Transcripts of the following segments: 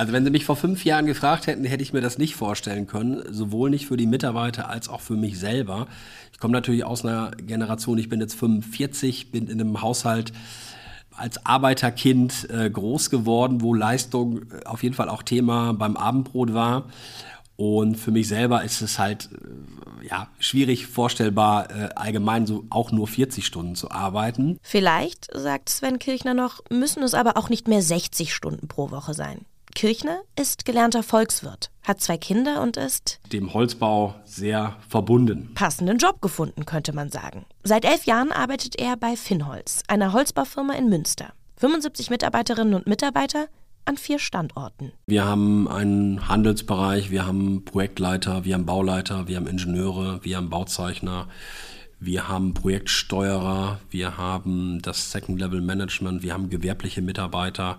Also wenn Sie mich vor fünf Jahren gefragt hätten, hätte ich mir das nicht vorstellen können, sowohl nicht für die Mitarbeiter als auch für mich selber. Ich komme natürlich aus einer Generation, ich bin jetzt 45, bin in einem Haushalt als Arbeiterkind äh, groß geworden, wo Leistung äh, auf jeden Fall auch Thema beim Abendbrot war. Und für mich selber ist es halt äh, ja, schwierig vorstellbar, allgemein so auch nur 40 Stunden zu arbeiten. Vielleicht, sagt Sven Kirchner noch, müssen es aber auch nicht mehr 60 Stunden pro Woche sein. Kirchner ist gelernter Volkswirt, hat zwei Kinder und ist dem Holzbau sehr verbunden. Passenden Job gefunden, könnte man sagen. Seit elf Jahren arbeitet er bei Finnholz, einer Holzbaufirma in Münster. 75 Mitarbeiterinnen und Mitarbeiter an vier Standorten. Wir haben einen Handelsbereich, wir haben Projektleiter, wir haben Bauleiter, wir haben Ingenieure, wir haben Bauzeichner, wir haben Projektsteuerer, wir haben das Second Level Management, wir haben gewerbliche Mitarbeiter.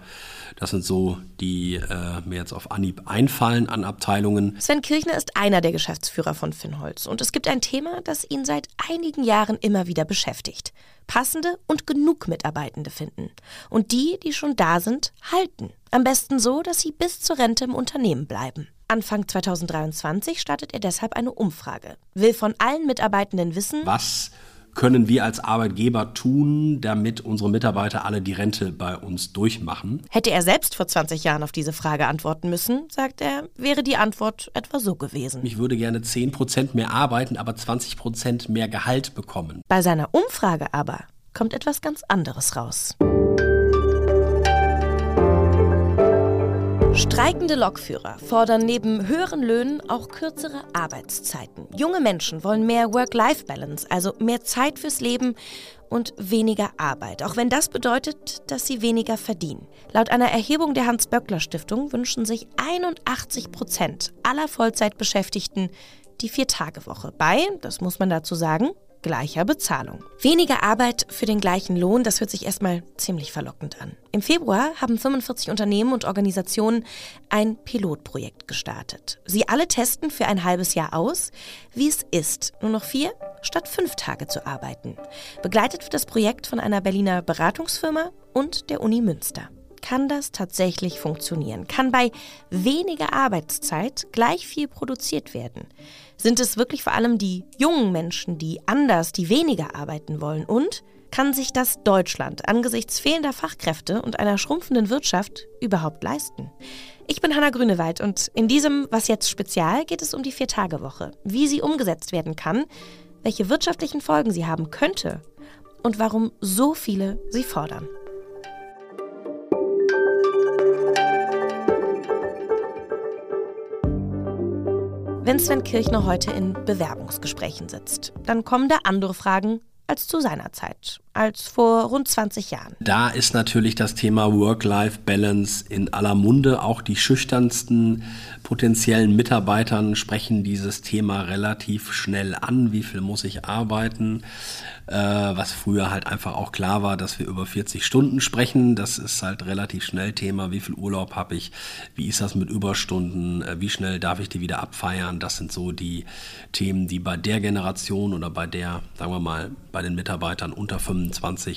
Das sind so, die äh, mir jetzt auf Anhieb einfallen an Abteilungen. Sven Kirchner ist einer der Geschäftsführer von Finnholz und es gibt ein Thema, das ihn seit einigen Jahren immer wieder beschäftigt. Passende und genug Mitarbeitende finden. Und die, die schon da sind, halten. Am besten so, dass sie bis zur Rente im Unternehmen bleiben. Anfang 2023 startet er deshalb eine Umfrage, will von allen Mitarbeitenden wissen, was können wir als Arbeitgeber tun, damit unsere Mitarbeiter alle die Rente bei uns durchmachen? Hätte er selbst vor 20 Jahren auf diese Frage antworten müssen, sagt er, wäre die Antwort etwa so gewesen. Ich würde gerne 10% mehr arbeiten, aber 20% mehr Gehalt bekommen. Bei seiner Umfrage aber kommt etwas ganz anderes raus. Streikende Lokführer fordern neben höheren Löhnen auch kürzere Arbeitszeiten. Junge Menschen wollen mehr Work-Life-Balance, also mehr Zeit fürs Leben und weniger Arbeit, auch wenn das bedeutet, dass sie weniger verdienen. Laut einer Erhebung der Hans-Böckler-Stiftung wünschen sich 81 Prozent aller Vollzeitbeschäftigten die Vier-Tage-Woche bei, das muss man dazu sagen, gleicher Bezahlung. Weniger Arbeit für den gleichen Lohn, das hört sich erstmal ziemlich verlockend an. Im Februar haben 45 Unternehmen und Organisationen ein Pilotprojekt gestartet. Sie alle testen für ein halbes Jahr aus, wie es ist, nur noch vier statt fünf Tage zu arbeiten. Begleitet wird das Projekt von einer Berliner Beratungsfirma und der Uni Münster kann das tatsächlich funktionieren? Kann bei weniger Arbeitszeit gleich viel produziert werden? Sind es wirklich vor allem die jungen Menschen, die anders, die weniger arbeiten wollen? Und kann sich das Deutschland angesichts fehlender Fachkräfte und einer schrumpfenden Wirtschaft überhaupt leisten? Ich bin Hanna Grünewald und in diesem Was jetzt Spezial geht es um die Vier-Tage-Woche, wie sie umgesetzt werden kann, welche wirtschaftlichen Folgen sie haben könnte und warum so viele sie fordern. Wenn Sven Kirchner heute in Bewerbungsgesprächen sitzt, dann kommen da andere Fragen als zu seiner Zeit, als vor rund 20 Jahren. Da ist natürlich das Thema Work-Life-Balance in aller Munde. Auch die schüchternsten potenziellen Mitarbeitern sprechen dieses Thema relativ schnell an. Wie viel muss ich arbeiten? Äh, was früher halt einfach auch klar war, dass wir über 40 Stunden sprechen. Das ist halt relativ schnell Thema. Wie viel Urlaub habe ich? Wie ist das mit Überstunden? Äh, wie schnell darf ich die wieder abfeiern? Das sind so die Themen, die bei der Generation oder bei der, sagen wir mal, bei den Mitarbeitern unter 25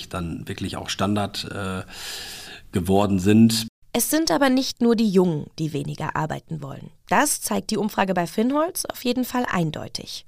dann wirklich auch Standard äh, geworden sind. Es sind aber nicht nur die Jungen, die weniger arbeiten wollen. Das zeigt die Umfrage bei Finholz auf jeden Fall eindeutig.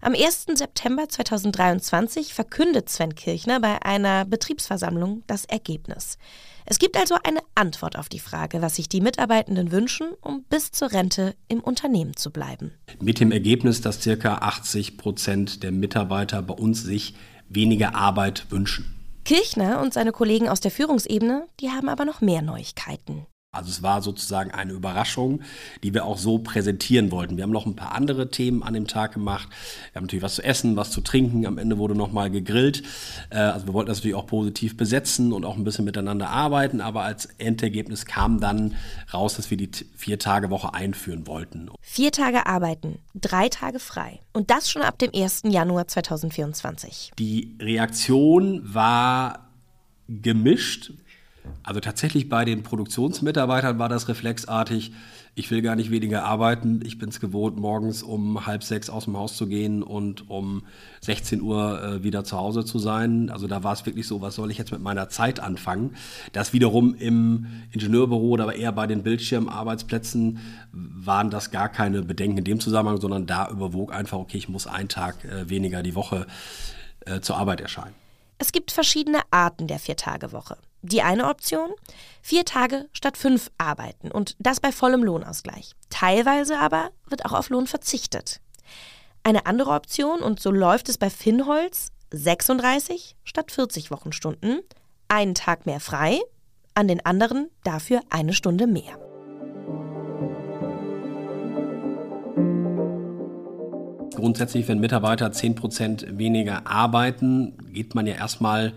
Am 1. September 2023 verkündet Sven Kirchner bei einer Betriebsversammlung das Ergebnis. Es gibt also eine Antwort auf die Frage, was sich die Mitarbeitenden wünschen, um bis zur Rente im Unternehmen zu bleiben. Mit dem Ergebnis, dass ca. 80 Prozent der Mitarbeiter bei uns sich weniger Arbeit wünschen. Kirchner und seine Kollegen aus der Führungsebene, die haben aber noch mehr Neuigkeiten. Also es war sozusagen eine Überraschung, die wir auch so präsentieren wollten. Wir haben noch ein paar andere Themen an dem Tag gemacht. Wir haben natürlich was zu essen, was zu trinken. Am Ende wurde nochmal gegrillt. Äh, also wir wollten das natürlich auch positiv besetzen und auch ein bisschen miteinander arbeiten. Aber als Endergebnis kam dann raus, dass wir die Vier-Tage-Woche einführen wollten. Vier Tage arbeiten, drei Tage frei. Und das schon ab dem 1. Januar 2024. Die Reaktion war gemischt. Also tatsächlich bei den Produktionsmitarbeitern war das reflexartig. Ich will gar nicht weniger arbeiten. Ich bin es gewohnt, morgens um halb sechs aus dem Haus zu gehen und um 16 Uhr äh, wieder zu Hause zu sein. Also da war es wirklich so, was soll ich jetzt mit meiner Zeit anfangen? Das wiederum im Ingenieurbüro oder eher bei den Bildschirmarbeitsplätzen waren das gar keine Bedenken in dem Zusammenhang, sondern da überwog einfach, okay, ich muss einen Tag äh, weniger die Woche äh, zur Arbeit erscheinen. Es gibt verschiedene Arten der Viertagewoche. Die eine Option, vier Tage statt fünf arbeiten und das bei vollem Lohnausgleich. Teilweise aber wird auch auf Lohn verzichtet. Eine andere Option, und so läuft es bei Finnholz, 36 statt 40 Wochenstunden, einen Tag mehr frei, an den anderen dafür eine Stunde mehr. Grundsätzlich, wenn Mitarbeiter 10% weniger arbeiten, geht man ja erstmal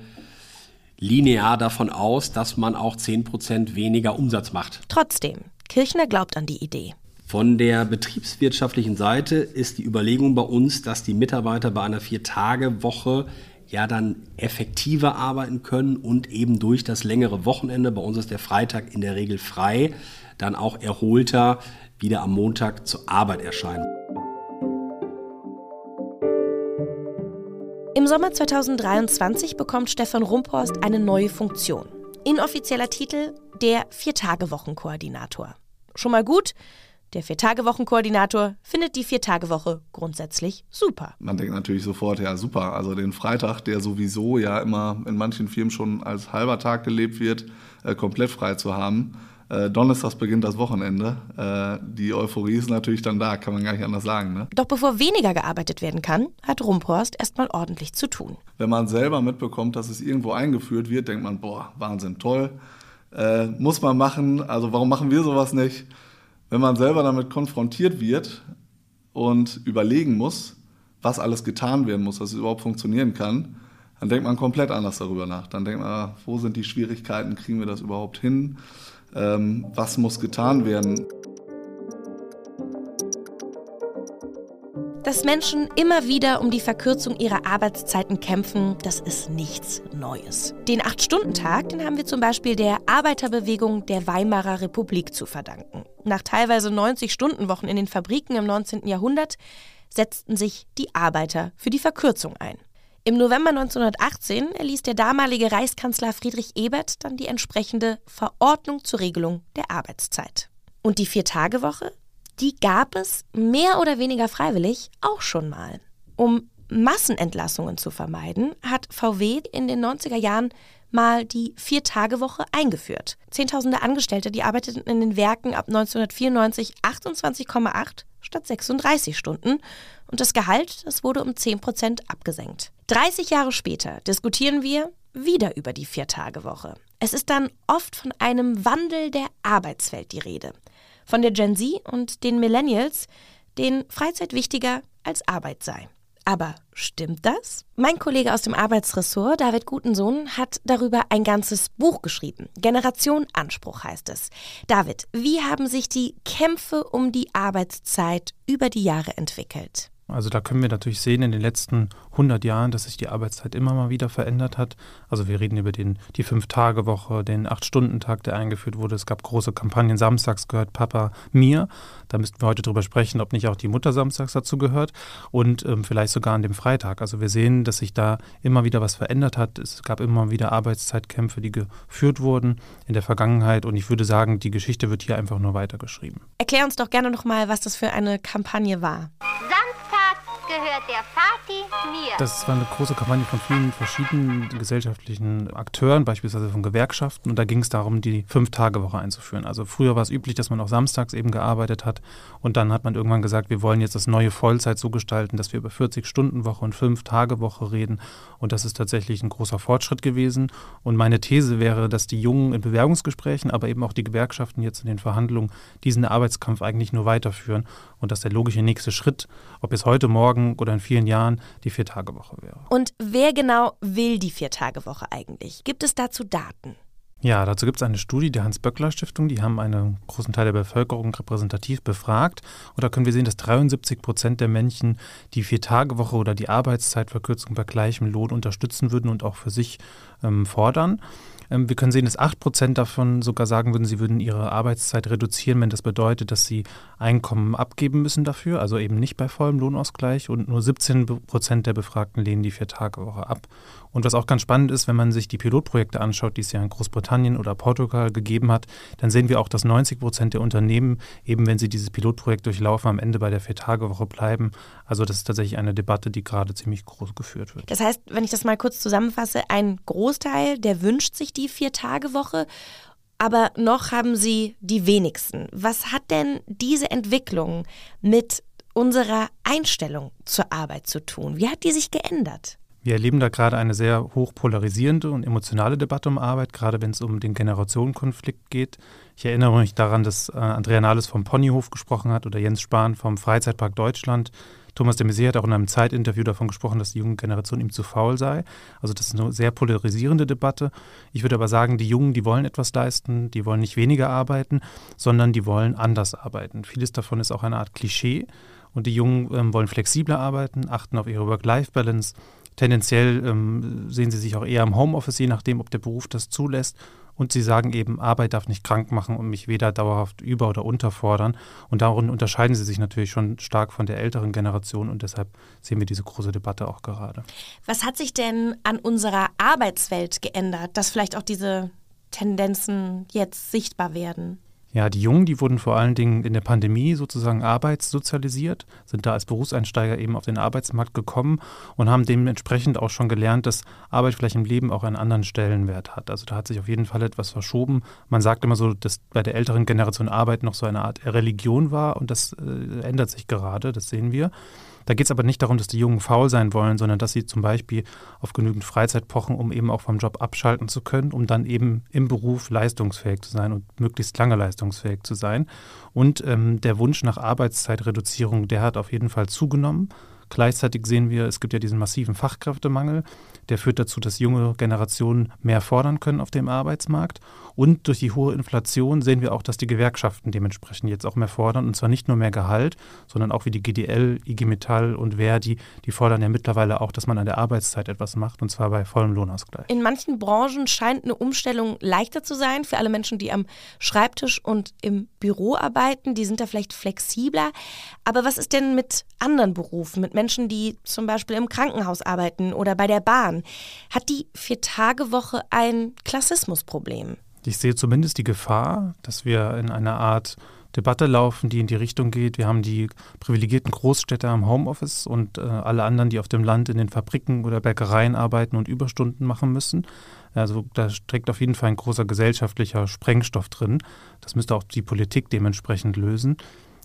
linear davon aus, dass man auch 10% weniger Umsatz macht. Trotzdem, Kirchner glaubt an die Idee. Von der betriebswirtschaftlichen Seite ist die Überlegung bei uns, dass die Mitarbeiter bei einer Vier-Tage-Woche ja dann effektiver arbeiten können und eben durch das längere Wochenende, bei uns ist der Freitag in der Regel frei, dann auch erholter wieder am Montag zur Arbeit erscheinen. Im Sommer 2023 bekommt Stefan Rumphorst eine neue Funktion. Inoffizieller Titel der Vier-Tage-Wochen-Koordinator. Schon mal gut, der Vier-Tage-Wochen-Koordinator findet die Vier-Tage-Woche grundsätzlich super. Man denkt natürlich sofort, ja super, also den Freitag, der sowieso ja immer in manchen Firmen schon als halber Tag gelebt wird, äh, komplett frei zu haben äh, Donnerstags beginnt das Wochenende. Äh, die Euphorie ist natürlich dann da, kann man gar nicht anders sagen. Ne? Doch bevor weniger gearbeitet werden kann, hat Rumphorst erstmal ordentlich zu tun. Wenn man selber mitbekommt, dass es irgendwo eingeführt wird, denkt man, boah, Wahnsinn, toll. Äh, muss man machen, also warum machen wir sowas nicht? Wenn man selber damit konfrontiert wird und überlegen muss, was alles getan werden muss, dass es überhaupt funktionieren kann, dann denkt man komplett anders darüber nach. Dann denkt man, ah, wo sind die Schwierigkeiten, kriegen wir das überhaupt hin? Ähm, was muss getan werden. Dass Menschen immer wieder um die Verkürzung ihrer Arbeitszeiten kämpfen, das ist nichts Neues. Den Acht-Stunden-Tag, den haben wir zum Beispiel der Arbeiterbewegung der Weimarer Republik zu verdanken. Nach teilweise 90-Stunden-Wochen in den Fabriken im 19. Jahrhundert setzten sich die Arbeiter für die Verkürzung ein. Im November 1918 erließ der damalige Reichskanzler Friedrich Ebert dann die entsprechende Verordnung zur Regelung der Arbeitszeit. Und die Vier-Tage-Woche, die gab es mehr oder weniger freiwillig auch schon mal. Um Massenentlassungen zu vermeiden, hat VW in den 90er Jahren mal die Vier-Tage-Woche eingeführt. Zehntausende Angestellte, die arbeiteten in den Werken ab 1994 28,8 statt 36 Stunden und das Gehalt, das wurde um 10 Prozent abgesenkt. 30 Jahre später diskutieren wir wieder über die Vier-Tage-Woche. Es ist dann oft von einem Wandel der Arbeitswelt die Rede. Von der Gen Z und den Millennials, denen Freizeit wichtiger als Arbeit sei. Aber stimmt das? Mein Kollege aus dem Arbeitsressort, David Gutensohn, hat darüber ein ganzes Buch geschrieben. Generation Anspruch heißt es. David, wie haben sich die Kämpfe um die Arbeitszeit über die Jahre entwickelt? Also da können wir natürlich sehen in den letzten 100 Jahren, dass sich die Arbeitszeit immer mal wieder verändert hat. Also wir reden über den, die Fünf-Tage-Woche, den Acht-Stunden-Tag, der eingeführt wurde. Es gab große Kampagnen. Samstags gehört Papa mir. Da müssten wir heute drüber sprechen, ob nicht auch die Mutter samstags dazu gehört. Und ähm, vielleicht sogar an dem Freitag. Also wir sehen, dass sich da immer wieder was verändert hat. Es gab immer wieder Arbeitszeitkämpfe, die geführt wurden in der Vergangenheit. Und ich würde sagen, die Geschichte wird hier einfach nur weitergeschrieben. Erklär uns doch gerne nochmal, was das für eine Kampagne war. Samstag gehört der Vati mir. Das war eine große Kampagne von vielen verschiedenen gesellschaftlichen Akteuren, beispielsweise von Gewerkschaften. Und da ging es darum, die Fünf-Tage-Woche einzuführen. Also früher war es üblich, dass man auch samstags eben gearbeitet hat. Und dann hat man irgendwann gesagt, wir wollen jetzt das neue Vollzeit so gestalten, dass wir über 40-Stunden-Woche und Fünf-Tage-Woche reden. Und das ist tatsächlich ein großer Fortschritt gewesen. Und meine These wäre, dass die Jungen in Bewerbungsgesprächen, aber eben auch die Gewerkschaften jetzt in den Verhandlungen diesen Arbeitskampf eigentlich nur weiterführen. Und dass der logische nächste Schritt, ob es heute, morgen oder in vielen Jahren, die Vier-Tage-Woche wäre. Und wer genau will die Vier-Tage-Woche eigentlich? Gibt es dazu Daten? Ja, dazu gibt es eine Studie der Hans-Böckler-Stiftung. Die haben einen großen Teil der Bevölkerung repräsentativ befragt. Und da können wir sehen, dass 73 Prozent der Menschen die Vier-Tage-Woche oder die Arbeitszeitverkürzung bei gleichem Lohn unterstützen würden und auch für sich ähm, fordern. Ähm, wir können sehen, dass 8 Prozent davon sogar sagen würden, sie würden ihre Arbeitszeit reduzieren, wenn das bedeutet, dass sie Einkommen abgeben müssen dafür, also eben nicht bei vollem Lohnausgleich. Und nur 17 Prozent der Befragten lehnen die Vier-Tage-Woche ab. Und was auch ganz spannend ist, wenn man sich die Pilotprojekte anschaut, die es ja in Großbritannien oder Portugal gegeben hat, dann sehen wir auch, dass 90 Prozent der Unternehmen, eben wenn sie dieses Pilotprojekt durchlaufen, am Ende bei der Vier-Tage-Woche bleiben. Also das ist tatsächlich eine Debatte, die gerade ziemlich groß geführt wird. Das heißt, wenn ich das mal kurz zusammenfasse, ein Großteil, der wünscht sich die Vier-Tage-Woche aber noch haben sie die wenigsten. Was hat denn diese Entwicklung mit unserer Einstellung zur Arbeit zu tun? Wie hat die sich geändert? Wir erleben da gerade eine sehr hoch polarisierende und emotionale Debatte um Arbeit, gerade wenn es um den Generationenkonflikt geht. Ich erinnere mich daran, dass äh, Andrea Nahles vom Ponyhof gesprochen hat oder Jens Spahn vom Freizeitpark Deutschland. Thomas de Maizière hat auch in einem Zeitinterview davon gesprochen, dass die junge Generation ihm zu faul sei. Also das ist eine sehr polarisierende Debatte. Ich würde aber sagen, die Jungen, die wollen etwas leisten, die wollen nicht weniger arbeiten, sondern die wollen anders arbeiten. Vieles davon ist auch eine Art Klischee. Und die Jungen ähm, wollen flexibler arbeiten, achten auf ihre Work-Life-Balance, Tendenziell ähm, sehen sie sich auch eher im Homeoffice, je nachdem, ob der Beruf das zulässt. Und sie sagen eben, Arbeit darf nicht krank machen und mich weder dauerhaft über- oder unterfordern. Und darin unterscheiden sie sich natürlich schon stark von der älteren Generation und deshalb sehen wir diese große Debatte auch gerade. Was hat sich denn an unserer Arbeitswelt geändert, dass vielleicht auch diese Tendenzen jetzt sichtbar werden? Ja, die Jungen, die wurden vor allen Dingen in der Pandemie sozusagen arbeitssozialisiert, sind da als Berufseinsteiger eben auf den Arbeitsmarkt gekommen und haben dementsprechend auch schon gelernt, dass Arbeit vielleicht im Leben auch einen anderen Stellenwert hat. Also da hat sich auf jeden Fall etwas verschoben. Man sagt immer so, dass bei der älteren Generation Arbeit noch so eine Art Religion war und das äh, ändert sich gerade, das sehen wir. Da geht es aber nicht darum, dass die Jungen faul sein wollen, sondern dass sie zum Beispiel auf genügend Freizeit pochen, um eben auch vom Job abschalten zu können, um dann eben im Beruf leistungsfähig zu sein und möglichst lange leistungsfähig zu sein. Und ähm, der Wunsch nach Arbeitszeitreduzierung, der hat auf jeden Fall zugenommen. Gleichzeitig sehen wir, es gibt ja diesen massiven Fachkräftemangel, der führt dazu, dass junge Generationen mehr fordern können auf dem Arbeitsmarkt. Und durch die hohe Inflation sehen wir auch, dass die Gewerkschaften dementsprechend jetzt auch mehr fordern. Und zwar nicht nur mehr Gehalt, sondern auch wie die GDL, IG Metall und Verdi, die fordern ja mittlerweile auch, dass man an der Arbeitszeit etwas macht, und zwar bei vollem Lohnausgleich. In manchen Branchen scheint eine Umstellung leichter zu sein für alle Menschen, die am Schreibtisch und im Büro arbeiten. Die sind da vielleicht flexibler. Aber was ist denn mit anderen Berufen, mit Menschen, die zum Beispiel im Krankenhaus arbeiten oder bei der Bahn? Hat die Vier-Tage-Woche ein Klassismusproblem? Ich sehe zumindest die Gefahr, dass wir in einer Art Debatte laufen, die in die Richtung geht. Wir haben die privilegierten Großstädte am Homeoffice und äh, alle anderen, die auf dem Land in den Fabriken oder Bäckereien arbeiten und Überstunden machen müssen. Also da steckt auf jeden Fall ein großer gesellschaftlicher Sprengstoff drin. Das müsste auch die Politik dementsprechend lösen.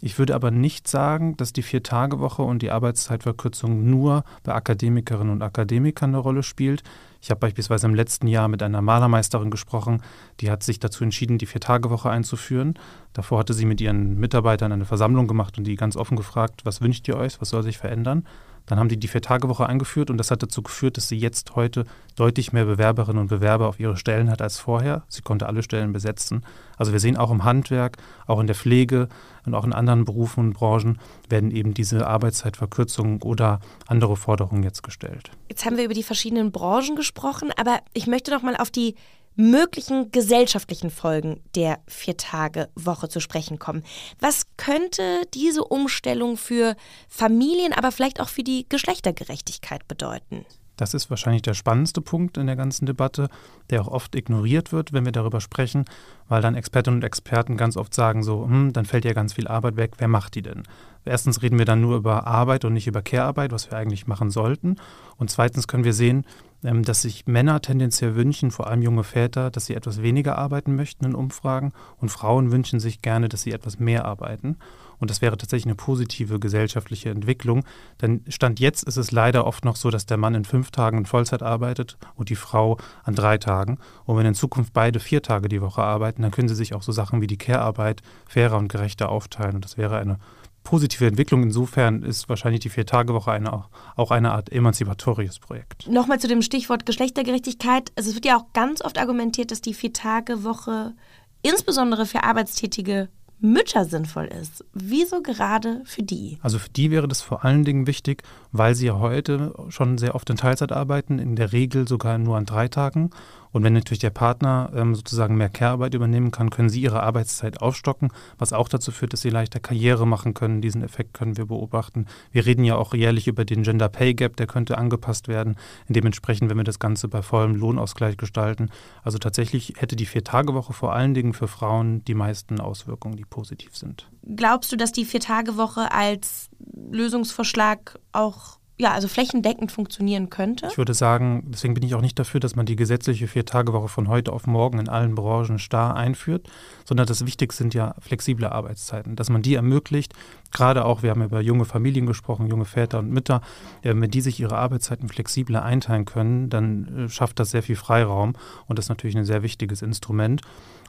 Ich würde aber nicht sagen, dass die Vier-Tage-Woche und die Arbeitszeitverkürzung nur bei Akademikerinnen und Akademikern eine Rolle spielt. Ich habe beispielsweise im letzten Jahr mit einer Malermeisterin gesprochen, die hat sich dazu entschieden, die Vier-Tage-Woche einzuführen. Davor hatte sie mit ihren Mitarbeitern eine Versammlung gemacht und die ganz offen gefragt, was wünscht ihr euch, was soll sich verändern? Dann haben die die Vier-Tage-Woche eingeführt und das hat dazu geführt, dass sie jetzt heute deutlich mehr Bewerberinnen und Bewerber auf ihre Stellen hat als vorher. Sie konnte alle Stellen besetzen. Also wir sehen auch im Handwerk, auch in der Pflege und auch in anderen Berufen und Branchen werden eben diese Arbeitszeitverkürzungen oder andere Forderungen jetzt gestellt. Jetzt haben wir über die verschiedenen Branchen gesprochen, aber ich möchte noch mal auf die möglichen gesellschaftlichen Folgen der Vier-Tage-Woche zu sprechen kommen. Was könnte diese Umstellung für Familien, aber vielleicht auch für die Geschlechtergerechtigkeit bedeuten? Das ist wahrscheinlich der spannendste Punkt in der ganzen Debatte, der auch oft ignoriert wird, wenn wir darüber sprechen, weil dann Expertinnen und Experten ganz oft sagen so, hm, dann fällt ja ganz viel Arbeit weg, wer macht die denn? Erstens reden wir dann nur über Arbeit und nicht über Care-Arbeit, was wir eigentlich machen sollten. Und zweitens können wir sehen, ähm, dass sich Männer tendenziell wünschen, vor allem junge Väter, dass sie etwas weniger arbeiten möchten in Umfragen und Frauen wünschen sich gerne, dass sie etwas mehr arbeiten. Und das wäre tatsächlich eine positive gesellschaftliche Entwicklung. Denn Stand jetzt ist es leider oft noch so, dass der Mann in fünf Tagen in Vollzeit arbeitet und die Frau an drei Tagen. Und wenn in Zukunft beide vier Tage die Woche arbeiten, dann können sie sich auch so Sachen wie die Care-Arbeit fairer und gerechter aufteilen. Und das wäre eine positive Entwicklung. Insofern ist wahrscheinlich die Vier-Tage-Woche eine, auch eine Art emanzipatorisches Projekt. Nochmal zu dem Stichwort Geschlechtergerechtigkeit. Also es wird ja auch ganz oft argumentiert, dass die Vier-Tage-Woche insbesondere für Arbeitstätige Mütter sinnvoll ist. Wieso gerade für die? Also für die wäre das vor allen Dingen wichtig, weil sie ja heute schon sehr oft in Teilzeit arbeiten, in der Regel sogar nur an drei Tagen Und wenn natürlich der Partner ähm, sozusagen mehr Care-Arbeit übernehmen kann, können sie ihre Arbeitszeit aufstocken, was auch dazu führt, dass sie leichter Karriere machen können. Diesen Effekt können wir beobachten. Wir reden ja auch jährlich über den Gender Pay Gap, der könnte angepasst werden. Dementsprechend, wenn wir das Ganze bei vollem Lohnausgleich gestalten. Also tatsächlich hätte die Vier-Tage-Woche vor allen Dingen für Frauen die meisten Auswirkungen, die positiv sind. Glaubst du, dass die Vier-Tage-Woche als Lösungsvorschlag auch ja, also flächendeckend funktionieren könnte? Ich würde sagen, deswegen bin ich auch nicht dafür, dass man die gesetzliche Vier-Tage-Woche von heute auf morgen in allen Branchen starr einführt, sondern das Wichtigste sind ja flexible Arbeitszeiten, dass man die ermöglicht, gerade auch, wir haben über junge Familien gesprochen, junge Väter und Mütter, wenn die sich ihre Arbeitszeiten flexibler einteilen können, dann äh, schafft das sehr viel Freiraum und das ist natürlich ein sehr wichtiges Instrument.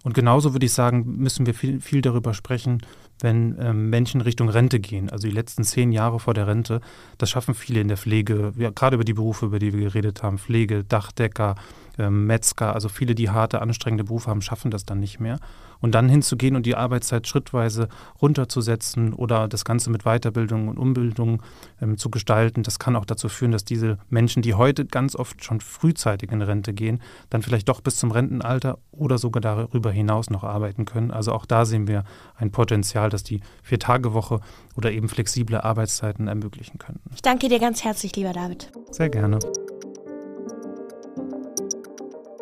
Und genauso würde ich sagen, müssen wir viel, viel darüber sprechen, wenn ähm, Menschen Richtung Rente gehen. Also die letzten zehn Jahre vor der Rente, das schaffen viele in der Pflege, ja, gerade über die Berufe, über die wir geredet haben, Pflege, Dachdecker, ähm, Metzger, also viele, die harte, anstrengende Berufe haben, schaffen das dann nicht mehr. Und dann hinzugehen und die Arbeitszeit schrittweise runterzusetzen oder das Ganze mit Weiterbildung und Umbildung ähm, zu gestalten, das kann auch dazu führen, dass diese Menschen, die heute ganz oft schon frühzeitig in Rente gehen, dann vielleicht doch bis zum Rentenalter oder sogar darüber hinaus noch arbeiten können. Also auch da sehen wir ein Potenzial, dass die Vier-Tage-Woche oder eben flexible Arbeitszeiten ermöglichen könnten. Ich danke dir ganz herzlich, lieber David. Sehr gerne.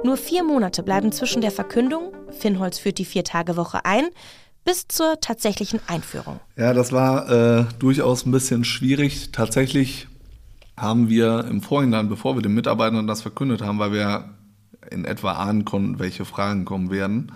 Nur vier Monate bleiben zwischen der Verkündung, Finnholz führt die Vier-Tage-Woche ein, bis zur tatsächlichen Einführung. Ja, das war äh, durchaus ein bisschen schwierig. Tatsächlich haben wir im Vorhinein, bevor wir den Mitarbeitern das verkündet haben, weil wir in etwa ahnen konnten, welche Fragen kommen werden,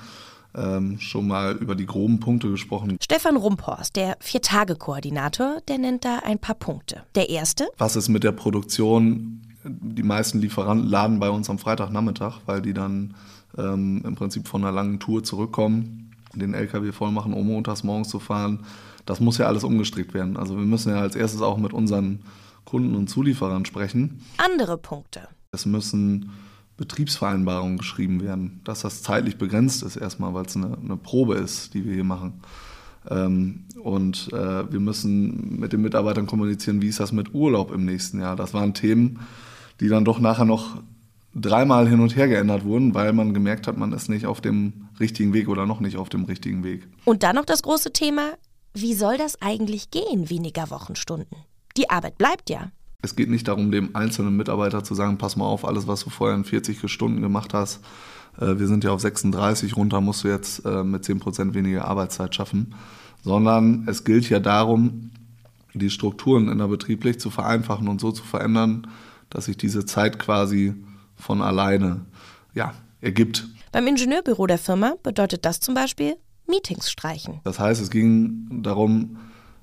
ähm, schon mal über die groben Punkte gesprochen. Stefan Rumphorst, der Vier-Tage-Koordinator, der nennt da ein paar Punkte. Der erste. Was ist mit der Produktion die meisten Lieferanten laden bei uns am Freitagnachmittag, weil die dann ähm, im Prinzip von einer langen Tour zurückkommen, den LKW voll machen, um montags morgens zu fahren. Das muss ja alles umgestrickt werden. Also wir müssen ja als erstes auch mit unseren Kunden und Zulieferern sprechen. Andere Punkte. Es müssen Betriebsvereinbarungen geschrieben werden, dass das zeitlich begrenzt ist erstmal, weil es eine, eine Probe ist, die wir hier machen. Ähm, und äh, wir müssen mit den Mitarbeitern kommunizieren, wie ist das mit Urlaub im nächsten Jahr. Das waren Themen, die dann doch nachher noch dreimal hin und her geändert wurden, weil man gemerkt hat, man ist nicht auf dem richtigen Weg oder noch nicht auf dem richtigen Weg. Und dann noch das große Thema, wie soll das eigentlich gehen, weniger Wochenstunden? Die Arbeit bleibt ja. Es geht nicht darum, dem einzelnen Mitarbeiter zu sagen, pass mal auf, alles, was du vorher in 40 Stunden gemacht hast, äh, wir sind ja auf 36 runter, musst du jetzt äh, mit 10% weniger Arbeitszeit schaffen, sondern es gilt ja darum, die Strukturen in der Betrieblich zu vereinfachen und so zu verändern, dass sich diese Zeit quasi von alleine ja, ergibt. Beim Ingenieurbüro der Firma bedeutet das zum Beispiel Meetings streichen. Das heißt, es ging darum,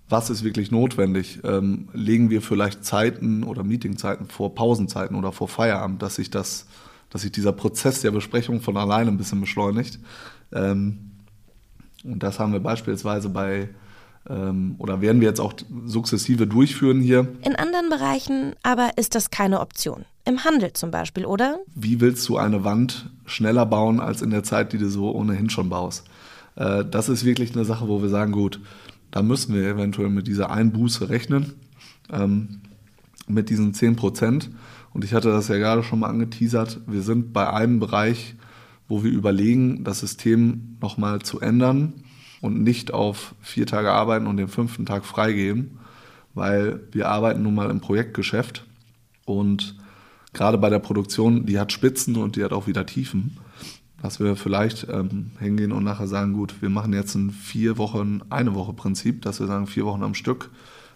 was ist wirklich notwendig? Ähm, legen wir vielleicht Zeiten oder Meetingzeiten vor Pausenzeiten oder vor Feierabend, dass sich das, dass sich dieser Prozess der Besprechung von alleine ein bisschen beschleunigt. Ähm, und das haben wir beispielsweise bei ähm, oder werden wir jetzt auch sukzessive durchführen hier. In anderen Bereichen aber ist das keine Option. Im Handel zum Beispiel, oder? Wie willst du eine Wand schneller bauen als in der Zeit, die du so ohnehin schon baust? Äh, das ist wirklich eine Sache, wo wir sagen, gut, da müssen wir eventuell mit dieser Einbuße rechnen, ähm, mit diesen 10 Prozent. Und ich hatte das ja gerade schon mal angeteasert. Wir sind bei einem Bereich, wo wir überlegen, das System nochmal zu ändern und nicht auf vier Tage arbeiten und den fünften Tag freigeben, weil wir arbeiten nun mal im Projektgeschäft und gerade bei der Produktion, die hat Spitzen und die hat auch wieder Tiefen, dass wir vielleicht ähm, hingehen und nachher sagen, gut, wir machen jetzt ein vier Wochen, eine Woche Prinzip, dass wir sagen, vier Wochen am Stück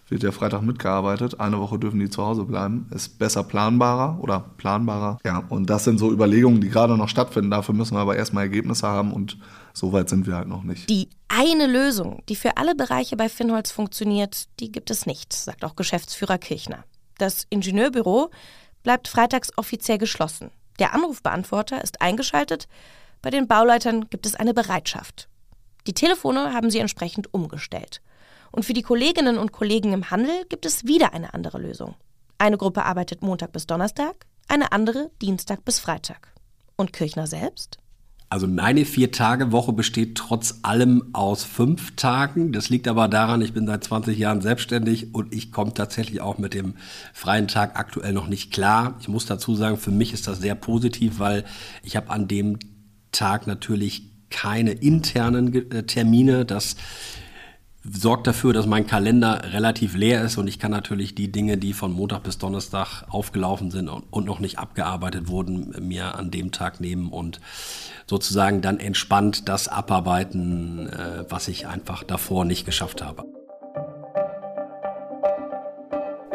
wird der Freitag mitgearbeitet, eine Woche dürfen die zu Hause bleiben, ist besser planbarer oder planbarer. Ja, und das sind so Überlegungen, die gerade noch stattfinden. Dafür müssen wir aber erstmal Ergebnisse haben und so weit sind wir halt noch nicht. Die eine Lösung, die für alle Bereiche bei Finholz funktioniert, die gibt es nicht, sagt auch Geschäftsführer Kirchner. Das Ingenieurbüro bleibt freitags offiziell geschlossen. Der Anrufbeantworter ist eingeschaltet. Bei den Bauleitern gibt es eine Bereitschaft. Die Telefone haben sie entsprechend umgestellt. Und für die Kolleginnen und Kollegen im Handel gibt es wieder eine andere Lösung. Eine Gruppe arbeitet Montag bis Donnerstag, eine andere Dienstag bis Freitag. Und Kirchner selbst? Also meine Vier-Tage-Woche besteht trotz allem aus fünf Tagen. Das liegt aber daran, ich bin seit 20 Jahren selbstständig und ich komme tatsächlich auch mit dem freien Tag aktuell noch nicht klar. Ich muss dazu sagen, für mich ist das sehr positiv, weil ich habe an dem Tag natürlich keine internen äh, Termine. Das sorgt dafür, dass mein Kalender relativ leer ist und ich kann natürlich die Dinge, die von Montag bis Donnerstag aufgelaufen sind und, noch nicht abgearbeitet wurden, mir an dem Tag nehmen und sozusagen dann entspannt das abarbeiten, äh, was ich einfach davor nicht geschafft habe.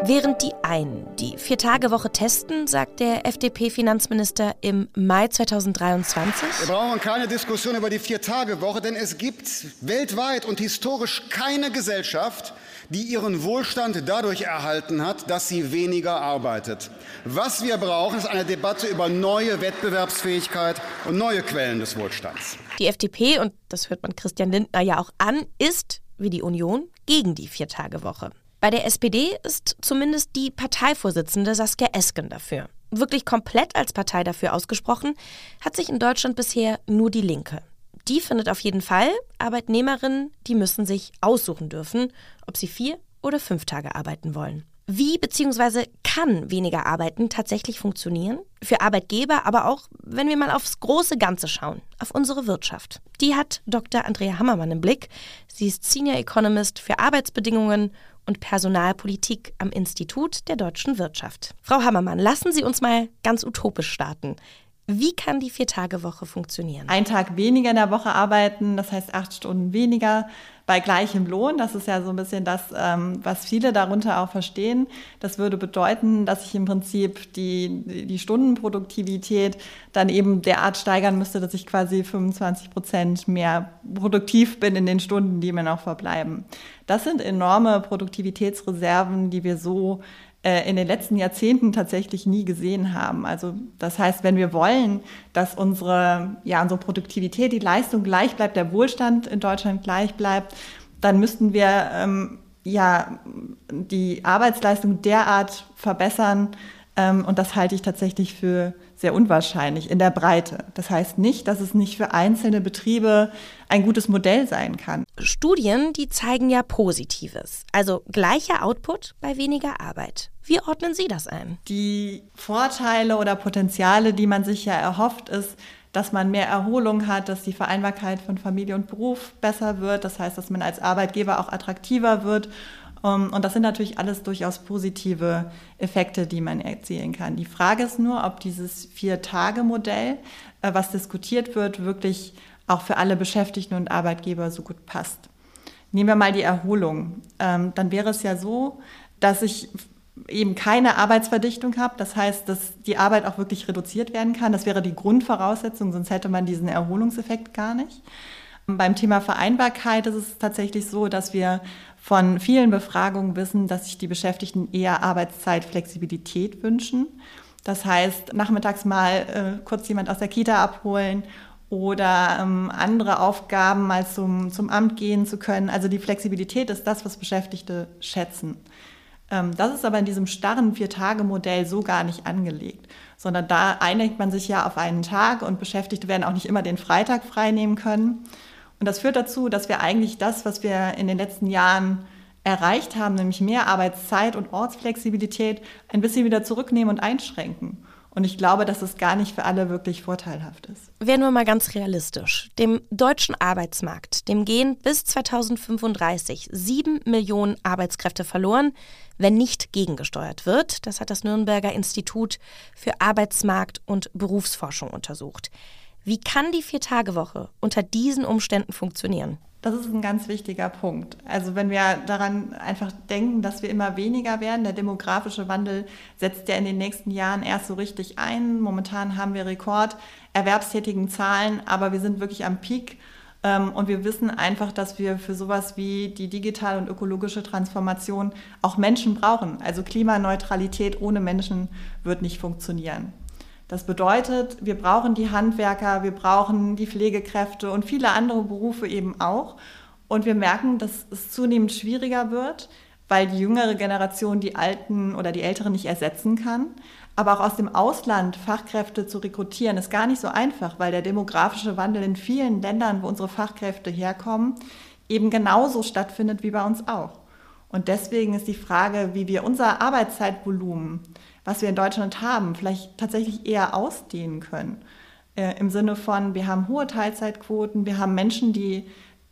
Während die einen die Vier-Tage-Woche testen, sagt der FDP-Finanzminister im Mai 2023. Wir brauchen keine Diskussion über die Vier-Tage-Woche, denn es gibt weltweit und historisch keine Gesellschaft, die ihren Wohlstand dadurch erhalten hat, dass sie weniger arbeitet. Was wir brauchen, ist eine Debatte über neue Wettbewerbsfähigkeit und neue Quellen des Wohlstands. Die FDP, und das hört man Christian Lindner ja auch an, ist, wie die Union, gegen die Vier-Tage-Woche. Bei der SPD ist zumindest die Parteivorsitzende Saskia Esken dafür. Wirklich komplett als Partei dafür ausgesprochen hat sich in Deutschland bisher nur die Linke. Die findet auf jeden Fall, Arbeitnehmerinnen, die müssen sich aussuchen dürfen, ob sie vier oder fünf Tage arbeiten wollen. Wie bzw. kann weniger Arbeiten tatsächlich funktionieren? Für Arbeitgeber, aber auch, wenn wir mal aufs große Ganze schauen, auf unsere Wirtschaft. Die hat Dr. Andrea Hammermann im Blick. Sie ist Senior Economist für Arbeitsbedingungen und Personalpolitik am Institut der deutschen Wirtschaft. Frau Hammermann, lassen Sie uns mal ganz utopisch starten. Wie kann die Vier-Tage-Woche funktionieren? Ein Tag weniger in der Woche arbeiten, das heißt acht Stunden weniger bei gleichem Lohn. Das ist ja so ein bisschen das, ähm, was viele darunter auch verstehen. Das würde bedeuten, dass ich im Prinzip die, die Stundenproduktivität dann eben derart steigern müsste, dass ich quasi 25 Prozent mehr produktiv bin in den Stunden, die mir noch verbleiben. Das sind enorme Produktivitätsreserven, die wir so äh, in den letzten Jahrzehnten tatsächlich nie gesehen haben. Also das heißt, wenn wir wollen, dass unsere, ja, unsere Produktivität, die Leistung gleich bleibt, der Wohlstand in Deutschland gleich bleibt, dann müssten wir ähm, ja die Arbeitsleistung derart verbessern. Ähm, und das halte ich tatsächlich für sehr unwahrscheinlich in der Breite. Das heißt nicht, dass es nicht für einzelne Betriebe ein gutes Modell sein kann. Studien, die zeigen ja Positives. Also gleicher Output bei weniger Arbeit. Wie ordnen Sie das ein? Die Vorteile oder Potenziale, die man sich ja erhofft, ist, dass man mehr Erholung hat, dass die Vereinbarkeit von Familie und Beruf besser wird. Das heißt, dass man als Arbeitgeber auch attraktiver wird und das sind natürlich alles durchaus positive Effekte, die man erzielen kann. Die Frage ist nur, ob dieses Vier-Tage-Modell, äh, was diskutiert wird, wirklich auch für alle Beschäftigten und Arbeitgeber so gut passt. Nehmen wir mal die Erholung. Ähm, dann wäre es ja so, dass ich eben keine Arbeitsverdichtung habe. Das heißt, dass die Arbeit auch wirklich reduziert werden kann. Das wäre die Grundvoraussetzung, sonst hätte man diesen Erholungseffekt gar nicht. Beim Thema Vereinbarkeit ist es tatsächlich so, dass wir von vielen Befragungen wissen, dass sich die Beschäftigten eher Arbeitszeitflexibilität wünschen. Das heißt, nachmittags mal äh, kurz jemand aus der Kita abholen oder ähm, andere Aufgaben mal zum, zum Amt gehen zu können. Also die Flexibilität ist das, was Beschäftigte schätzen. Ähm, das ist aber in diesem starren Vier-Tage-Modell so gar nicht angelegt, sondern da einigt man sich ja auf einen Tag und Beschäftigte werden auch nicht immer den Freitag freinehmen können. Und das führt dazu, dass wir eigentlich das, was wir in den letzten Jahren erreicht haben, nämlich mehr Arbeitszeit und Ortsflexibilität, ein bisschen wieder zurücknehmen und einschränken. Und ich glaube, dass es gar nicht für alle wirklich vorteilhaft ist. Werden wir mal ganz realistisch. Dem deutschen Arbeitsmarkt, dem gehen bis 2035 sieben Millionen Arbeitskräfte verloren, wenn nicht gegengesteuert wird. Das hat das Nürnberger Institut für Arbeitsmarkt und Berufsforschung untersucht. Wie kann die Vier-Tage-Woche unter diesen Umständen funktionieren? Das ist ein ganz wichtiger Punkt. Also wenn wir daran einfach denken, dass wir immer weniger werden, der demografische Wandel setzt ja in den nächsten Jahren erst so richtig ein. Momentan haben wir Rekorderwerbstätigen Zahlen, aber wir sind wirklich am Peak. Ähm, und wir wissen einfach, dass wir für sowas wie die digitale und ökologische Transformation auch Menschen brauchen. Also Klimaneutralität ohne Menschen wird nicht funktionieren. Das bedeutet, wir brauchen die Handwerker, wir brauchen die Pflegekräfte und viele andere Berufe eben auch. Und wir merken, dass es zunehmend schwieriger wird, weil die jüngere Generation die Alten oder die Älteren nicht ersetzen kann. Aber auch aus dem Ausland Fachkräfte zu rekrutieren, ist gar nicht so einfach, weil der demografische Wandel in vielen Ländern, wo unsere Fachkräfte herkommen, eben genauso stattfindet wie bei uns auch. Und deswegen ist die Frage, wie wir unser Arbeitszeitvolumen, was wir in Deutschland haben, vielleicht tatsächlich eher ausdehnen können. Äh, Im Sinne von, wir haben hohe Teilzeitquoten, wir haben Menschen, die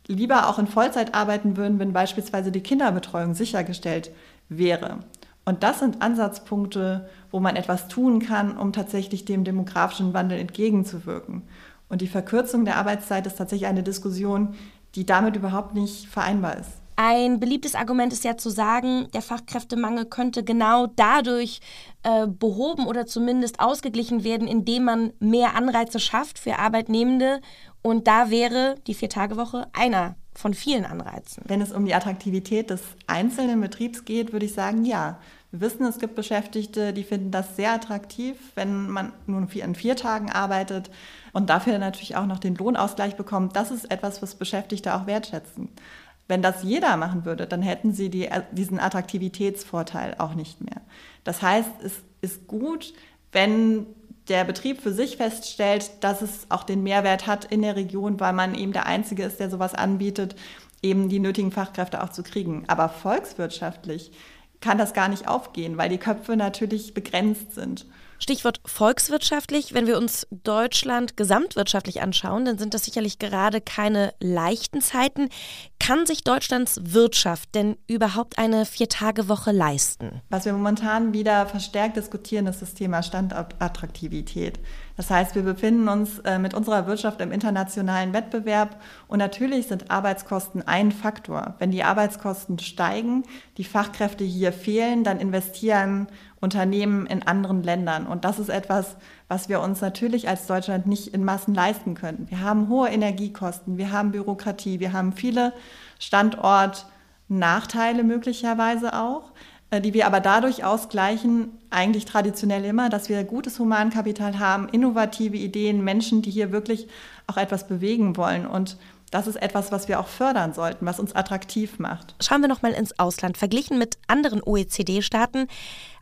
lieber auch in Vollzeit arbeiten würden, wenn beispielsweise die Kinderbetreuung sichergestellt wäre. Und das sind Ansatzpunkte, wo man etwas tun kann, um tatsächlich dem demografischen Wandel entgegenzuwirken. Und die Verkürzung der Arbeitszeit ist tatsächlich eine Diskussion, die damit überhaupt nicht vereinbar ist. Ein beliebtes Argument ist ja zu sagen, der Fachkräftemangel könnte genau dadurch äh, behoben oder zumindest ausgeglichen werden, indem man mehr Anreize schafft für Arbeitnehmende. Und da wäre die Vier-Tage-Woche einer von vielen Anreizen. Wenn es um die Attraktivität des einzelnen Betriebs geht, würde ich sagen, ja. Wir wissen, es gibt Beschäftigte, die finden das sehr attraktiv, wenn man nur an vier Tagen arbeitet und dafür natürlich auch noch den Lohnausgleich bekommt. Das ist etwas, was Beschäftigte auch wertschätzen. Wenn das jeder machen würde, dann hätten sie die, diesen Attraktivitätsvorteil auch nicht mehr. Das heißt, es ist gut, wenn der Betrieb für sich feststellt, dass es auch den Mehrwert hat in der Region, weil man eben der Einzige ist, der sowas anbietet, eben die nötigen Fachkräfte auch zu kriegen. Aber volkswirtschaftlich kann das gar nicht aufgehen, weil die Köpfe natürlich begrenzt sind. Stichwort volkswirtschaftlich. Wenn wir uns Deutschland gesamtwirtschaftlich anschauen, dann sind das sicherlich gerade keine leichten Zeiten. Kann sich Deutschlands Wirtschaft denn überhaupt eine Vier-Tage-Woche leisten? Was wir momentan wieder verstärkt diskutieren, ist das Thema Standortattraktivität. Das heißt, wir befinden uns äh, mit unserer Wirtschaft im internationalen Wettbewerb und natürlich sind Arbeitskosten ein Faktor. Wenn die Arbeitskosten steigen, die Fachkräfte hier fehlen, dann investieren Unternehmen in anderen Ländern. Und das ist etwas, was wir uns natürlich als Deutschland nicht in Massen leisten können. Wir haben hohe Energiekosten, wir haben Bürokratie, wir haben viele Standortnachteile möglicherweise auch, äh, die wir aber dadurch ausgleichen, eigentlich traditionell immer, dass wir gutes Humankapital haben, innovative Ideen, Menschen, die hier wirklich auch etwas bewegen wollen. Und das ist etwas, was wir auch fördern sollten, was uns attraktiv macht. Schauen wir noch mal ins Ausland. Verglichen mit anderen OECD-Staaten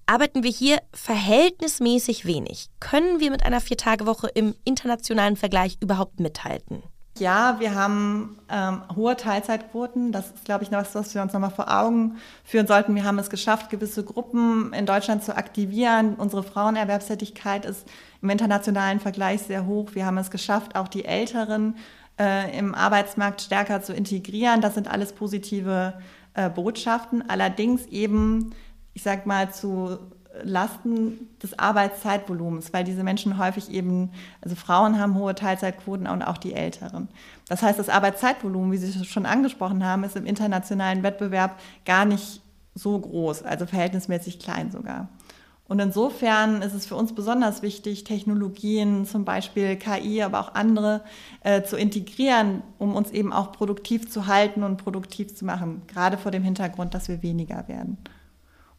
arbeiten wir hier verhältnismäßig wenig. Können wir mit einer Viertagewoche im internationalen Vergleich überhaupt mithalten? Ja, wir haben ähm, hohe Teilzeitquoten. Das ist, glaube ich, noch was, was wir uns nochmal vor Augen führen sollten. Wir haben es geschafft, gewisse Gruppen in Deutschland zu aktivieren. Unsere Frauenerwerbstätigkeit ist im internationalen Vergleich sehr hoch. Wir haben es geschafft, auch die Älteren äh, im Arbeitsmarkt stärker zu integrieren. Das sind alles positive äh, Botschaften. Allerdings eben ich sag mal, zu Lasten des Arbeitszeitvolumens, weil diese Menschen häufig eben, also Frauen haben hohe Teilzeitquoten und auch die Älteren. Das heißt, das Arbeitszeitvolumen, wie Sie schon angesprochen haben, ist im internationalen Wettbewerb gar nicht so groß, also verhältnismäßig klein sogar. Und insofern ist es für uns besonders wichtig, Technologien, zum Beispiel KI, aber auch andere, äh, zu integrieren, um uns eben auch produktiv zu halten und produktiv zu machen, gerade vor dem Hintergrund, dass wir weniger werden.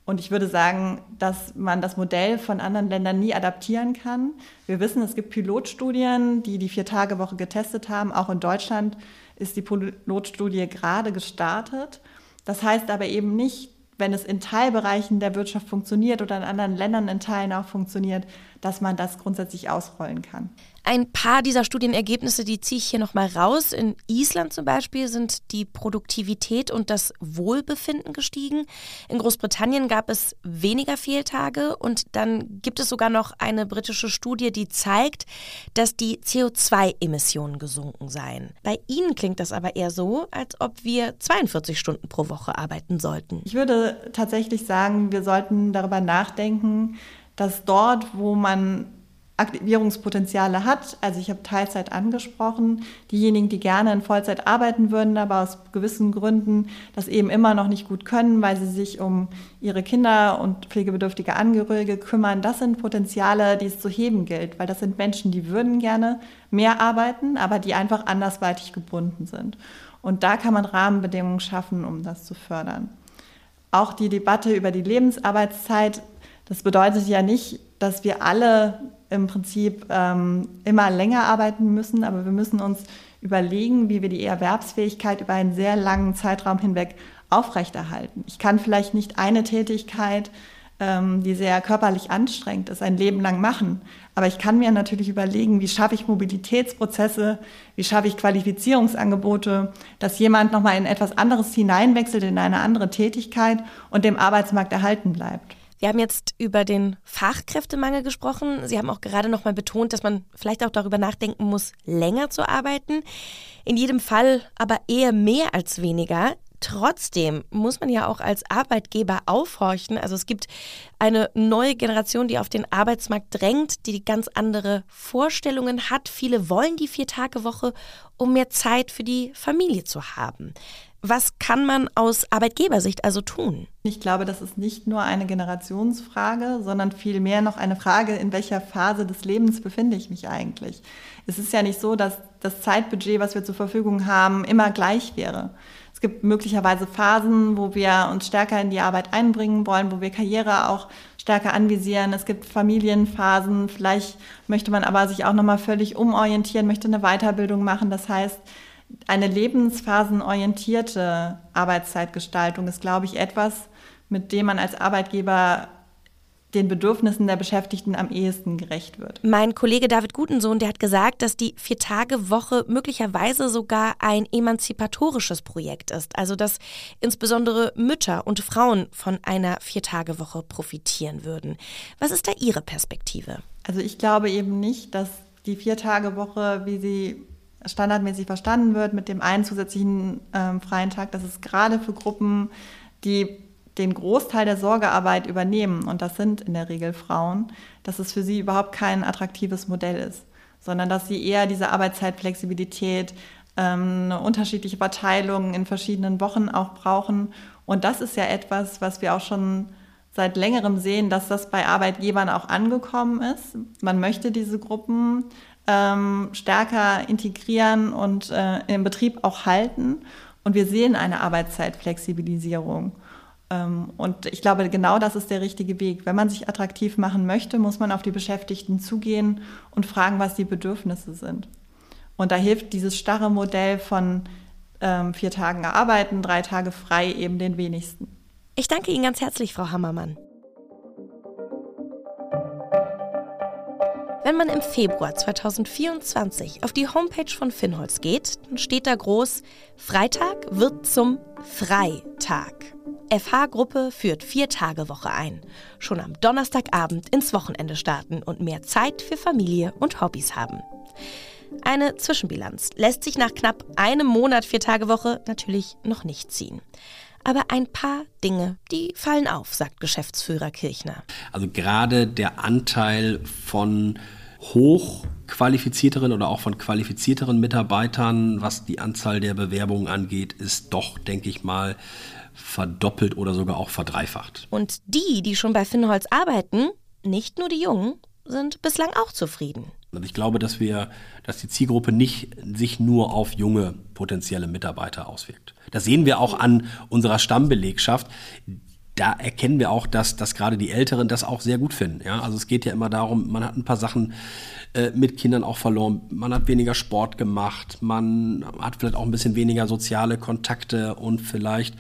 Und ich würde sagen, dass man das Modell von anderen Ländern nie adaptieren kann. Wir wissen, es gibt Pilotstudien, die die Vier-Tage-Woche getestet haben. Auch in Deutschland ist die Pilotstudie gerade gestartet. Das heißt aber eben nicht, wenn es in Teilbereichen der Wirtschaft funktioniert oder in anderen Ländern in Teilen auch funktioniert, dass man das grundsätzlich ausrollen kann. Ein paar dieser Studienergebnisse, die ziehe ich hier nochmal raus. In Island zum Beispiel sind die Produktivität und das Wohlbefinden gestiegen. In Großbritannien gab es weniger Fehltage und dann gibt es sogar noch eine britische Studie, die zeigt, dass die CO2-Emissionen gesunken seien. Bei Ihnen klingt das aber eher so, als ob wir 42 Stunden pro Woche arbeiten sollten. Ich würde tatsächlich sagen, wir sollten darüber nachdenken, dass dort, wo man Aktivierungspotenziale hat. Also ich habe Teilzeit angesprochen. Diejenigen, die gerne in Vollzeit arbeiten würden, aber aus gewissen Gründen das eben immer noch nicht gut können, weil sie sich um ihre Kinder und pflegebedürftige Angehörige kümmern, das sind Potenziale, die es zu heben gilt, weil das sind Menschen, die würden gerne mehr arbeiten, aber die einfach andersweitig gebunden sind. Und da kann man Rahmenbedingungen schaffen, um das zu fördern. Auch die Debatte über die Lebensarbeitszeit, das bedeutet ja nicht, dass wir alle im Prinzip ähm, immer länger arbeiten müssen, aber wir müssen uns überlegen, wie wir die Erwerbsfähigkeit über einen sehr langen Zeitraum hinweg aufrechterhalten. Ich kann vielleicht nicht eine Tätigkeit, ähm, die sehr körperlich anstrengend ist, ein Leben lang machen. Aber ich kann mir natürlich überlegen, wie schaffe ich Mobilitätsprozesse, wie schaffe ich Qualifizierungsangebote, dass jemand nochmal in etwas anderes hineinwechselt, in eine andere Tätigkeit und dem Arbeitsmarkt erhalten bleibt. Wir haben jetzt über den Fachkräftemangel gesprochen. Sie haben auch gerade noch mal betont, dass man vielleicht auch darüber nachdenken muss, länger zu arbeiten. In jedem Fall aber eher mehr als weniger. Trotzdem muss man ja auch als Arbeitgeber aufhorchen. Also es gibt eine neue Generation, die auf den Arbeitsmarkt drängt, die ganz andere Vorstellungen hat. Viele wollen die Vier-Tage-Woche, um mehr Zeit für die Familie zu haben. Was kann man aus Arbeitgebersicht also tun? Ich glaube, das ist nicht nur eine Generationsfrage, sondern vielmehr noch eine Frage, in welcher Phase des Lebens befinde ich mich eigentlich. Es ist ja nicht so, dass das Zeitbudget, was wir zur Verfügung haben, immer gleich wäre. Es gibt möglicherweise Phasen, wo wir uns stärker in die Arbeit einbringen wollen, wo wir Karriere auch stärker anvisieren. Es gibt Familienphasen. Vielleicht möchte man aber sich auch nochmal völlig umorientieren, möchte eine Weiterbildung machen. Das heißt, eine lebensphasenorientierte Arbeitszeitgestaltung ist, glaube ich, etwas, mit dem man als Arbeitgeber den Bedürfnissen der Beschäftigten am ehesten gerecht wird. Mein Kollege David Gutensohn, der hat gesagt, dass die Vier-Tage-Woche möglicherweise sogar ein emanzipatorisches Projekt ist. Also, dass insbesondere Mütter und Frauen von einer Vier-Tage-Woche profitieren würden. Was ist da Ihre Perspektive? Also, ich glaube eben nicht, dass die Vier-Tage-Woche, wie sie standardmäßig verstanden wird mit dem einen zusätzlichen ähm, freien Tag, dass es gerade für Gruppen, die den Großteil der Sorgearbeit übernehmen, und das sind in der Regel Frauen, dass es für sie überhaupt kein attraktives Modell ist, sondern dass sie eher diese Arbeitszeitflexibilität, ähm, eine unterschiedliche Verteilung in verschiedenen Wochen auch brauchen. Und das ist ja etwas, was wir auch schon seit längerem sehen, dass das bei Arbeitgebern auch angekommen ist. Man möchte diese Gruppen ähm, stärker integrieren und äh, im Betrieb auch halten. Und wir sehen eine Arbeitszeitflexibilisierung. Ähm, und ich glaube, genau das ist der richtige Weg. Wenn man sich attraktiv machen möchte, muss man auf die Beschäftigten zugehen und fragen, was die Bedürfnisse sind. Und da hilft dieses starre Modell von ähm, vier Tagen arbeiten, drei Tage frei eben den wenigsten. Ich danke Ihnen ganz herzlich, Frau Hammermann. Wenn man im Februar 2024 auf die Homepage von Finholz geht, dann steht da groß, Freitag wird zum Freitag. FH-Gruppe führt Vier-Tage-Woche ein. Schon am Donnerstagabend ins Wochenende starten und mehr Zeit für Familie und Hobbys haben. Eine Zwischenbilanz lässt sich nach knapp einem Monat Vier-Tage-Woche natürlich noch nicht ziehen. Aber ein paar Dinge, die fallen auf, sagt Geschäftsführer Kirchner. Also gerade der Anteil von hochqualifizierteren oder auch von qualifizierteren Mitarbeitern, was die Anzahl der Bewerbungen angeht, ist doch, denke ich mal, verdoppelt oder sogar auch verdreifacht. Und die, die schon bei Finnholz arbeiten, nicht nur die Jungen, sind bislang auch zufrieden. Also ich glaube, dass wir, dass die Zielgruppe nicht sich nur auf junge potenzielle Mitarbeiter auswirkt. Das sehen wir auch an unserer Stammbelegschaft da erkennen wir auch, dass, dass gerade die Älteren das auch sehr gut finden. Ja? Also es geht ja immer darum, man hat ein paar Sachen äh, mit Kindern auch verloren, man hat weniger Sport gemacht, man hat vielleicht auch ein bisschen weniger soziale Kontakte und vielleicht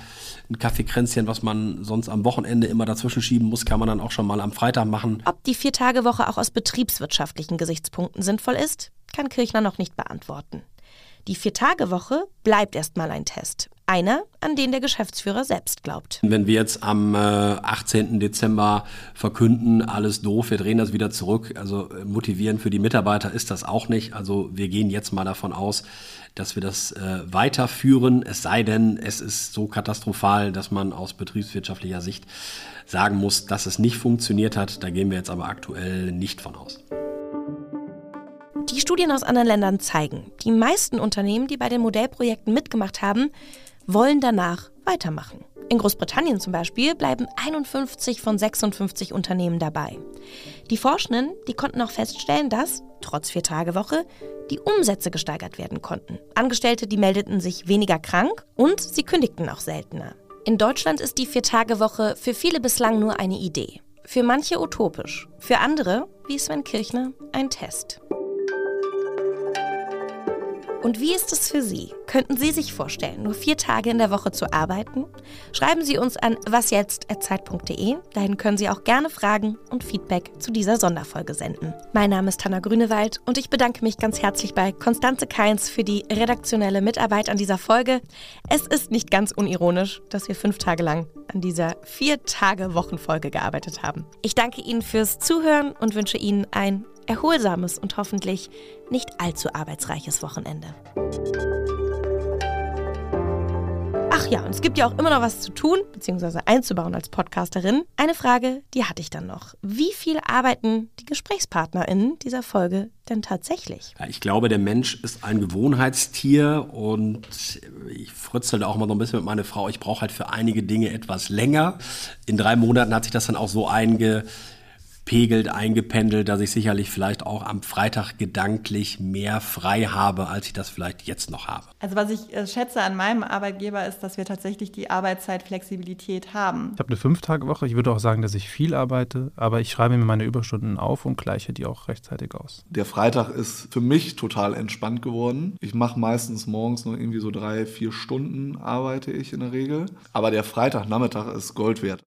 ein Kaffeekränzchen, was man sonst am Wochenende immer dazwischen schieben muss, kann man dann auch schon mal am Freitag machen. Ob die Vier-Tage-Woche auch aus betriebswirtschaftlichen Gesichtspunkten sinnvoll ist, kann Kirchner noch nicht beantworten. Die Vier-Tage-Woche bleibt erstmal ein Test. Einer, an den der Geschäftsführer selbst glaubt. Wenn wir jetzt am äh, 18. Dezember verkünden, alles doof, wir drehen das wieder zurück, also äh, motivieren für die Mitarbeiter ist das auch nicht. Also wir gehen jetzt mal davon aus, dass wir das äh, weiterführen, es sei denn, es ist so katastrophal, dass man aus betriebswirtschaftlicher Sicht sagen muss, dass es nicht funktioniert hat. Da gehen wir jetzt aber aktuell nicht von aus. Die Studien aus anderen Ländern zeigen, die meisten Unternehmen, die bei den Modellprojekten mitgemacht haben, wollen danach weitermachen. In Großbritannien zum Beispiel bleiben 51 von 56 Unternehmen dabei. Die Forschenden, die konnten auch feststellen, dass, trotz Vier-Tage-Woche, die Umsätze gesteigert werden konnten. Angestellte, die meldeten sich weniger krank und sie kündigten auch seltener. In Deutschland ist die Vier-Tage-Woche für viele bislang nur eine Idee. Für manche utopisch, für andere, wie Sven Kirchner, ein Test. Und wie ist es für Sie? Könnten Sie sich vorstellen, nur vier Tage in der Woche zu arbeiten? Schreiben Sie uns an wasjetzt.zeit.de. Dahin können Sie auch gerne Fragen und Feedback zu dieser Sonderfolge senden. Mein Name ist Hanna Grünewald und ich bedanke mich ganz herzlich bei Konstanze Keins für die redaktionelle Mitarbeit an dieser Folge. Es ist nicht ganz unironisch, dass wir fünf Tage lang an dieser vier Tage Wochenfolge gearbeitet haben. Ich danke Ihnen fürs Zuhören und wünsche Ihnen ein erholsames und hoffentlich nicht allzu arbeitsreiches Wochenende. Ach ja, und es gibt ja auch immer noch was zu tun, beziehungsweise einzubauen als Podcasterin. Eine Frage, die hatte ich dann noch. Wie viel arbeiten die GesprächspartnerInnen dieser Folge denn tatsächlich? Ich glaube, der Mensch ist ein Gewohnheitstier und ich frützel da auch mal so ein bisschen mit meiner Frau. Ich brauche halt für einige Dinge etwas länger. In drei Monaten hat sich das dann auch so einge pegelt, eingependelt, dass ich sicherlich vielleicht auch am Freitag gedanklich mehr frei habe, als ich das vielleicht jetzt noch habe. Also was ich äh, schätze an meinem Arbeitgeber ist, dass wir tatsächlich die Arbeitszeitflexibilität haben. Ich habe eine Fünf-Tage-Woche. Ich würde auch sagen, dass ich viel arbeite, aber ich schreibe mir meine Überstunden auf und gleiche die auch rechtzeitig aus. Der Freitag ist für mich total entspannt geworden. Ich mache meistens morgens nur irgendwie so drei, vier Stunden arbeite ich in der Regel. Aber der Freitagnachmittag ist Gold wert.